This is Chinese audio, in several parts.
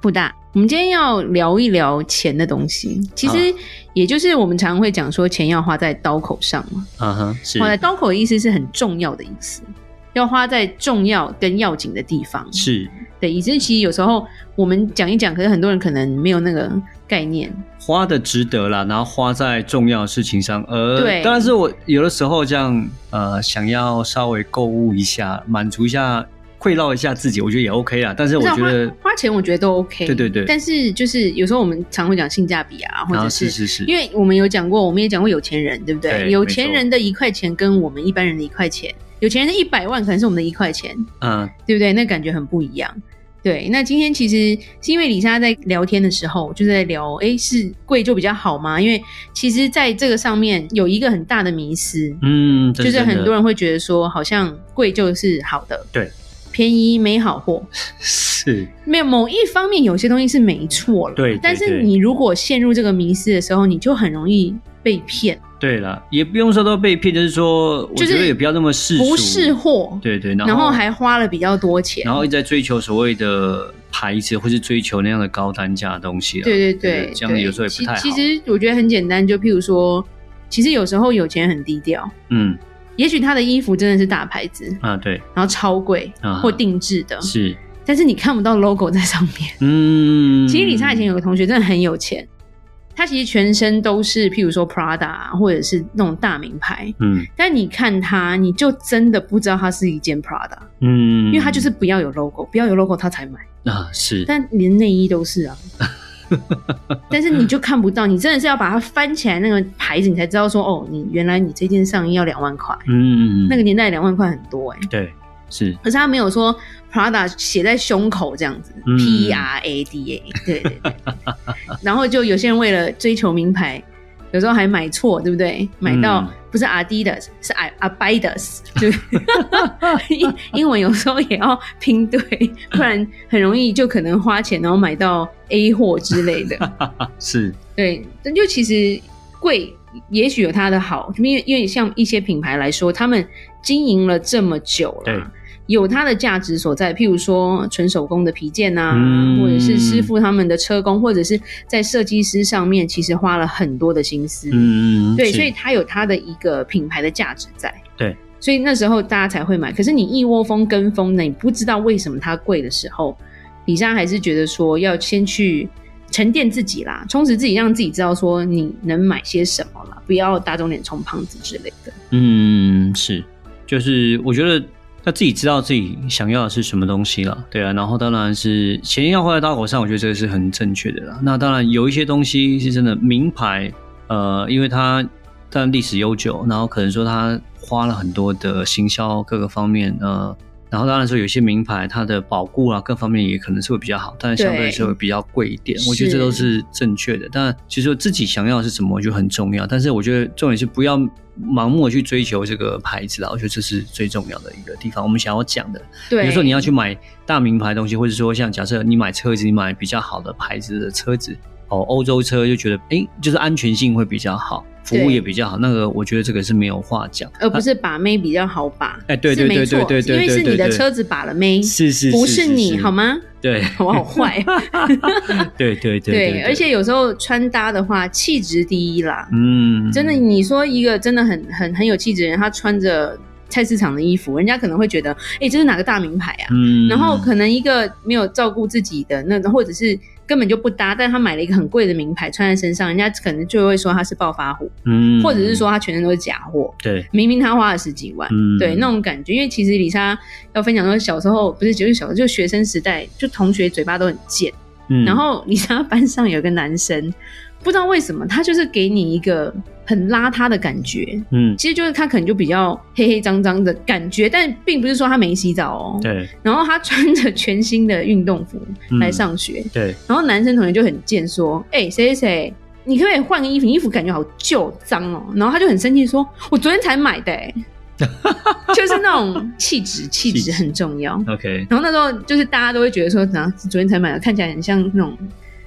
布大，我们今天要聊一聊钱的东西。其实，也就是我们常常会讲说，钱要花在刀口上嘛。嗯哼，是。花在刀口的意思是很重要的意思，要花在重要跟要紧的地方。是。对，以至其实有时候我们讲一讲，可是很多人可能没有那个概念。花的值得啦，然后花在重要的事情上。呃，对。当然是我有的时候这样，呃，想要稍微购物一下，满足一下。贿赂一下自己，我觉得也 OK 啊。但是我觉得花，花钱，我觉得都 OK。对对对。但是就是有时候我们常会讲性价比啊，或者是，是是是，因为我们有讲过，我们也讲过有钱人，对不对？对，有钱人的一块钱跟我们一般人的一块钱，有钱人的一百万可能是我们的一块钱，嗯，对不对？那感觉很不一样。对，那今天其实是因为李莎在聊天的时候，就是在聊，哎，是贵就比较好吗？因为其实在这个上面有一个很大的迷思，嗯，就是很多人会觉得说，好像贵就是好的，对。便宜没好货，是没有某一方面有些东西是没错了，对，对，对。但是你如果陷入这个迷思的时候，你就很容易被骗。对了，也不用说都被骗，就是说，我觉得也不要那么世俗，不是货。对对，然后，然后还花了比较多钱，然后一直在追求所谓的牌子，或是追求那样的高单价的东西。对对对，对，这样有时候也不太好。其实我觉得很简单，就譬如说，其实有时候有钱很低调，嗯。也许他的衣服真的是大牌子啊，对，然后超贵啊，或定制的，是，但是你看不到 logo 在上面。嗯，其实李莎以前有个同学真的很有钱，他其实全身都是，譬如说 Prada 或者是那种大名牌，嗯，但你看他，你就真的不知道他是一件 Prada，嗯，因为他就是不要有 logo，不要有 logo 他才买。啊，是，但连内衣都是啊。但是你就看不到，你真的是要把它翻起来那个牌子，你才知道说哦，你原来你这件上衣要两万块。嗯，那个年代两万块很多哎、欸。对，是。可是他没有说 Prada 写在胸口这样子、嗯、，P R A D A。对对对。然后就有些人为了追求名牌。有时候还买错，对不对？买到不是 Adidas，、嗯、是 Abidas，就 英英文有时候也要拼对，不然很容易就可能花钱，然后买到 A 货之类的。是，对，但就其实贵，也许有它的好，因为因为像一些品牌来说，他们经营了这么久了。对。有它的价值所在，譬如说纯手工的皮件啊、嗯，或者是师傅他们的车工，或者是在设计师上面，其实花了很多的心思。嗯，对，所以它有它的一个品牌的价值在。对，所以那时候大家才会买。可是你一窝蜂跟风呢，你不知道为什么它贵的时候，李莎还是觉得说要先去沉淀自己啦，充实自己，让自己知道说你能买些什么啦，不要打肿脸充胖子之类的。嗯，是，就是我觉得。要自己知道自己想要的是什么东西了，对啊，然后当然是钱要花在刀口上，我觉得这个是很正确的啦。那当然有一些东西是真的名牌，呃，因为它但历史悠久，然后可能说它花了很多的行销各个方面，呃。然后当然说有些名牌它的保固啊各方面也可能是会比较好，但是相对来说会比较贵一点。我觉得这都是正确的。但其实自己想要的是什么，我觉得很重要。但是我觉得重点是不要盲目的去追求这个牌子啦。我觉得这是最重要的一个地方。我们想要讲的，对，比如说你要去买大名牌东西，或者说像假设你买车子，你买比较好的牌子的车子，哦，欧洲车就觉得哎，就是安全性会比较好。服务也比较好，那个我觉得这个是没有话讲，而不是把妹比较好把。哎、欸，对对对对对对，因为是你的车子把了妹，是是，不是你好吗？对，我好坏。对对对对，对，而且有时候穿搭的话，气质第一啦。嗯，真的，你说一个真的很很很有气质的人，他穿着菜市场的衣服，人家可能会觉得，哎、欸，这是哪个大名牌啊？嗯，然后可能一个没有照顾自己的那，或者是。根本就不搭，但他买了一个很贵的名牌穿在身上，人家可能就会说他是暴发户，嗯，或者是说他全身都是假货，对，明明他花了十几万，嗯，对，那种感觉。因为其实李莎要分享说，小时候不是就是小时候就学生时代，就同学嘴巴都很贱，嗯，然后李莎班上有个男生，不知道为什么他就是给你一个。很邋遢的感觉，嗯，其实就是他可能就比较黑黑脏脏的感觉，但并不是说他没洗澡哦，对。然后他穿着全新的运动服来上学，嗯，对。然后男生同学就很贱，说：“哎，谁谁谁，你可不可以换个衣服？你衣服感觉好旧脏哦。”然后他就很生气说：“我昨天才买的。”就是那种气质，气质很重要。OK，然后那时候就是大家都会觉得说，啊，昨天才买的，看起来很像那种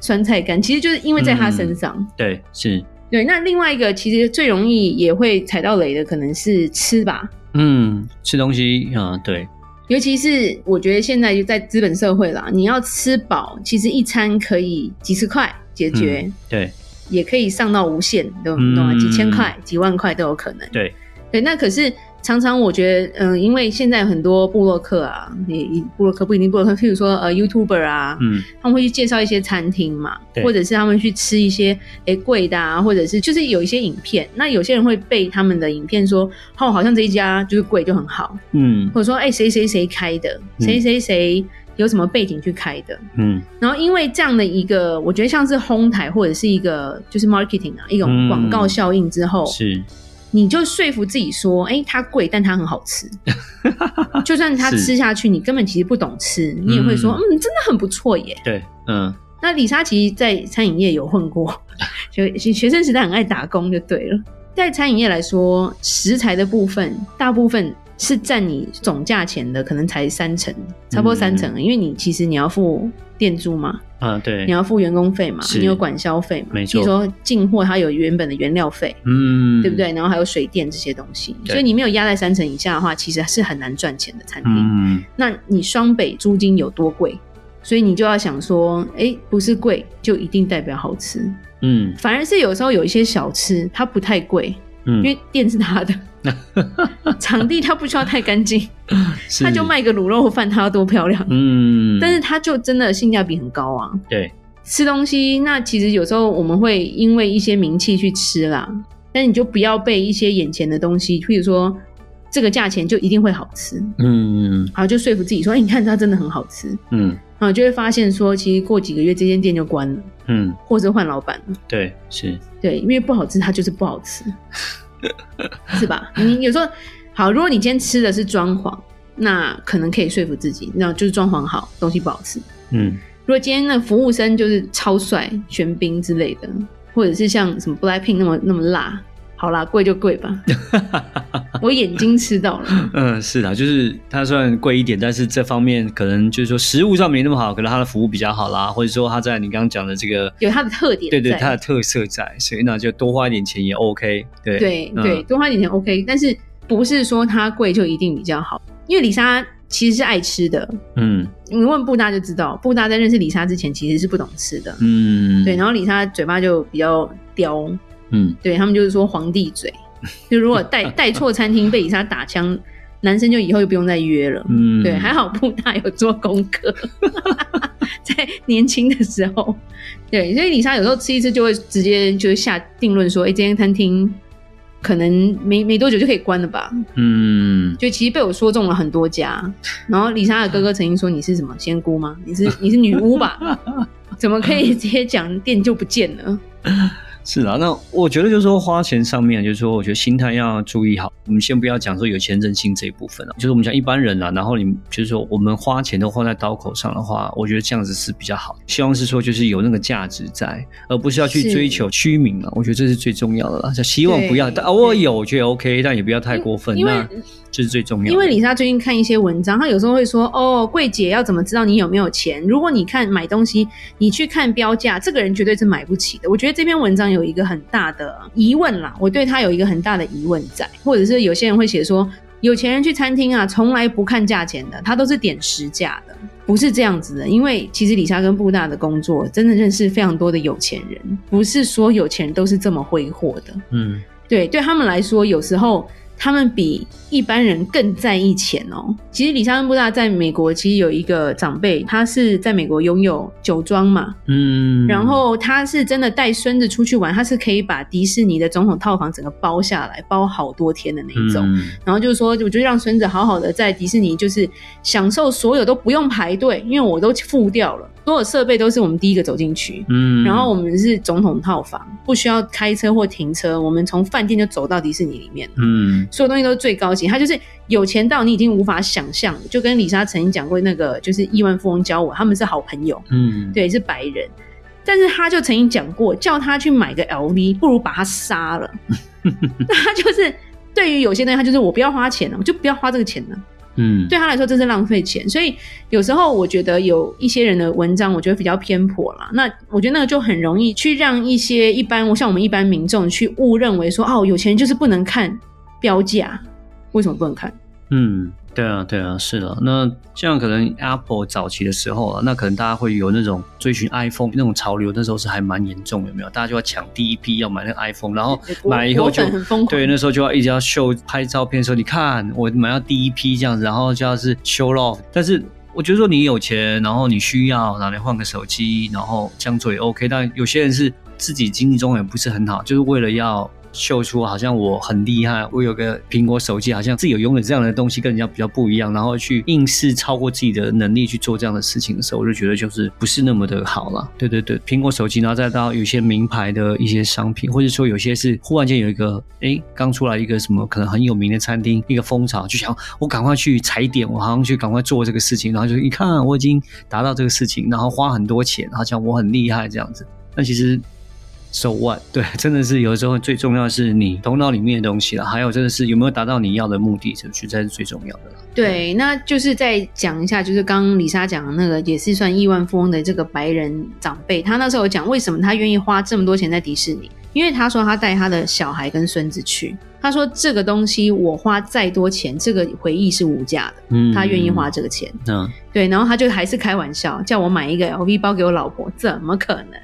酸菜干，其实就是因为在他身上。嗯、对，是。对，那另外一个其实最容易也会踩到雷的，可能是吃吧。嗯，吃东西啊、嗯，对。尤其是我觉得现在就在资本社会啦，你要吃饱，其实一餐可以几十块解决。嗯、对。也可以上到无限，懂不懂啊？几千块、几万块都有可能。对。对，那可是。常常我觉得，嗯，因为现在很多布洛克啊，也布洛克不一定布洛克，譬如说呃，YouTuber 啊，嗯，他们会去介绍一些餐厅嘛，或者是他们去吃一些诶贵的啊，或者是就是有一些影片，那有些人会被他们的影片说，哦，好像这一家就是贵就很好，嗯，或者说哎谁谁谁开的，谁谁谁有什么背景去开的，嗯，然后因为这样的一个，我觉得像是哄抬或者是一个就是 marketing 啊，一种广告效应之后，嗯，是。你就说服自己说，哎、欸，它贵，但它很好吃。就算它吃下去，你根本其实不懂吃，你也会说，嗯，嗯，真的很不错耶。对，嗯。那李莎其实，在餐饮业有混过，学学生时代很爱打工，就对了。在餐饮业来说，食材的部分，大部分。是占你总价钱的，可能才三成，差不多三成，嗯，因为你其实你要付店租嘛，啊对，你要付员工费嘛，你有管销费嘛，没错。比如说进货它有原本的原料费，嗯，对不对？然后还有水电这些东西，所以你没有压在三成以下的话，其实是很难赚钱的餐厅。嗯，那你双北租金有多贵？所以你就要想说，哎，不是贵就一定代表好吃，嗯，反而是有时候有一些小吃它不太贵，嗯，因为店是他的。场地它不需要太干净，他就卖个卤肉饭，它要多漂亮？嗯，但是它就真的性价比很高啊。对，吃东西那其实有时候我们会因为一些名气去吃啦，但你就不要被一些眼前的东西，譬如说这个价钱就一定会好吃。嗯，然后就说服自己说，哎、欸，你看它真的很好吃。嗯，然后就会发现说，其实过几个月这间店就关了。嗯，或者换老板了。对，是，对，因为不好吃，它就是不好吃。是吧？你有时候好，如果你今天吃的是装潢，那可能可以说服自己，那就是装潢好，东西不好吃。嗯，如果今天那服务生就是超帅、玄彬之类的，或者是像什么 Blackpink 那么那么辣。好啦，贵就贵吧。我眼睛吃到了。嗯，是的，就是它虽然贵一点，但是这方面可能就是说食物上没那么好，可能它的服务比较好啦，或者说它在你刚刚讲的这个有它的特点，对对，它的特色在，所以那就多花一点钱也 OK。对对对，多花一点钱 OK，但是不是说它贵就一定比较好，因为李莎其实是爱吃的。嗯，你问布大就知道，布大在认识李莎之前其实是不懂吃的。嗯，对，然后李莎嘴巴就比较刁。嗯，对他们就是说皇帝嘴，就如果带 带错餐厅被李莎打枪，男生就以后就不用再约了。嗯，对，还好布大有做功课，在年轻的时候，对，所以李莎有时候吃一次就会直接就下定论说，哎、欸，这间餐厅可能没没多久就可以关了吧？嗯，就其实被我说中了很多家，然后李莎的哥哥曾经说，你是什么仙姑吗？你是你是女巫吧？怎么可以直接讲店就不见了？是啊，那我觉得就是说花钱上面，就是说我觉得心态要注意好。我们先不要讲说有钱任性这一部分啊，就是我们讲一般人啊，然后你就是说我们花钱都花在刀口上的话，我觉得这样子是比较好。希望是说就是有那个价值在，而不是要去追求虚名嘛。我觉得这是最重要的啦。就希望不要，但我有我觉得 OK，但也不要太过分。那这是最重要的。因为李莎最近看一些文章，她有时候会说：“哦，柜姐要怎么知道你有没有钱？如果你看买东西，你去看标价，这个人绝对是买不起的。”我觉得这篇文章有一个很大的疑问啦，我对他有一个很大的疑问在，或者是有些人会写说，有钱人去餐厅啊，从来不看价钱的，他都是点实价的，不是这样子的。因为其实李莎跟布大的工作，真的认识非常多的有钱人，不是说有钱人都是这么挥霍的。嗯，对，对他们来说，有时候。他们比一般人更在意钱哦。其实李莎恩布大在美国，其实有一个长辈，他是在美国拥有酒庄嘛，嗯，然后他是真的带孙子出去玩，他是可以把迪士尼的总统套房整个包下来，包好多天的那一种。嗯、然后就是说，我就让孙子好好的在迪士尼，就是享受所有都不用排队，因为我都付掉了。所有设备都是我们第一个走进去，嗯，然后我们是总统套房，不需要开车或停车，我们从饭店就走到迪士尼里面，嗯，所有东西都是最高级。他就是有钱到你已经无法想象，就跟李莎曾经讲过那个，就是亿万富翁教我，他们是好朋友，嗯，对，是白人，但是他就曾经讲过，叫他去买个 LV，不如把他杀了。那 他就是对于有些人，他就是我不要花钱了，我就不要花这个钱了。嗯，对他来说这是浪费钱。所以有时候我觉得有一些人的文章，我觉得比较偏颇啦。那我觉得那个就很容易去让一些一般像我们一般民众去误认为说，哦，有钱人就是不能看标价，为什么不能看？嗯。对啊，对啊，是的。那像可能 Apple 早期的时候啊，那可能大家会有那种追寻 iPhone 那种潮流，那时候是还蛮严重，有没有？大家就要抢第一批要买那个 iPhone，然后买了以后就。对，那时候就要一直要秀拍照片说，你看我买到第一批这样子，然后就要是 show off。但是我觉得说你有钱，然后你需要拿来换个手机，然后这样做也 OK。但有些人是自己经济状况也不是很好，就是为了要。秀出好像我很厉害，我有个苹果手机，好像自己有拥有这样的东西，跟人家比较不一样，然后去硬是超过自己的能力去做这样的事情的时候，我就觉得就是不是那么的好了。对对对，苹果手机，然后再到有些名牌的一些商品，或者说有些是忽然间有一个哎刚出来一个什么可能很有名的餐厅，一个风潮，就想我赶快去踩点，我好像去赶快做这个事情，然后就一看我已经达到这个事情，然后花很多钱，好像我很厉害这样子，那其实。So what？对，真的是有的时候最重要的是你头脑里面的东西了，还有真的是有没有达到你要的目的，这实在是最重要的了。对，那就是再讲一下，就是刚刚李莎讲的那个也是算亿万富翁的这个白人长辈，他那时候有讲为什么他愿意花这么多钱在迪士尼，因为他说他带他的小孩跟孙子去，他说这个东西我花再多钱，这个回忆是无价的，嗯，他愿意花这个钱，嗯，对，然后他就还是开玩笑叫我买一个 LV 包给我老婆，怎么可能？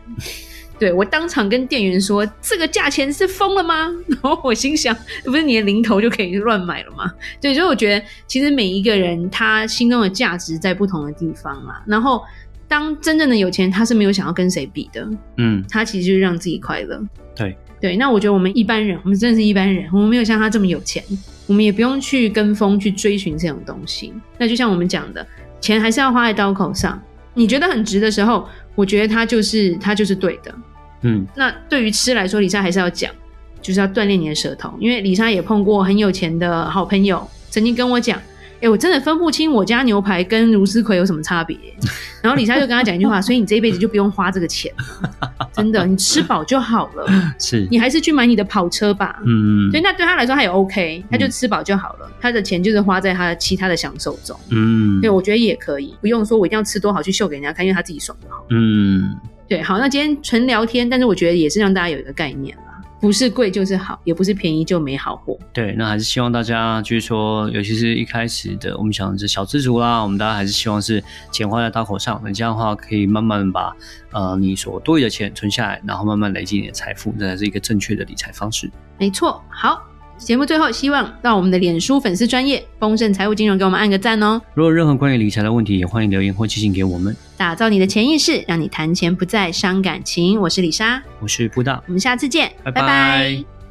对，我当场跟店员说：“这个价钱是疯了吗？” 然后我心想：“不是你的零头就可以乱买了吗？”对，所以我觉得其实每一个人他心中的价值在不同的地方啊。然后当真正的有钱，他是没有想要跟谁比的，嗯，他其实就是让自己快乐。对对，那我觉得我们一般人，我们真的是一般人，我们没有像他这么有钱，我们也不用去跟风去追寻这种东西。那就像我们讲的，钱还是要花在刀口上。你觉得很值的时候，我觉得他就是他就是对的。嗯，那对于吃来说，李莎还是要讲，就是要锻炼你的舌头，因为李莎也碰过很有钱的好朋友，曾经跟我讲，哎、欸，我真的分不清我家牛排跟茹丝葵有什么差别。然后李莎就跟他讲一句话，所以你这一辈子就不用花这个钱，真的，你吃饱就好了。是，你还是去买你的跑车吧。嗯，所以那对他来说他也 OK，他就吃饱就好了，他的钱就是花在他的其他的享受中。嗯，对，我觉得也可以，不用说我一定要吃多好去秀给人家看，因为他自己爽就好。嗯。对，好，那今天纯聊天，但是我觉得也是让大家有一个概念啦，不是贵就是好，也不是便宜就没好货。对，那还是希望大家就是说，尤其是一开始的，我们想是小资族啦，我们大家还是希望是钱花在刀口上，那这样的话可以慢慢把呃你所多余的钱存下来，然后慢慢累积你的财富，这才是一个正确的理财方式。没错，好。节目最后，希望到我们的脸书粉丝专业丰盛财务金融给我们按个赞哦。如果有任何关于理财的问题，也欢迎留言或寄信给我们。打造你的潜意识，让你谈钱不再伤感情。我是李莎，我是布大，我们下次见，拜拜。拜拜。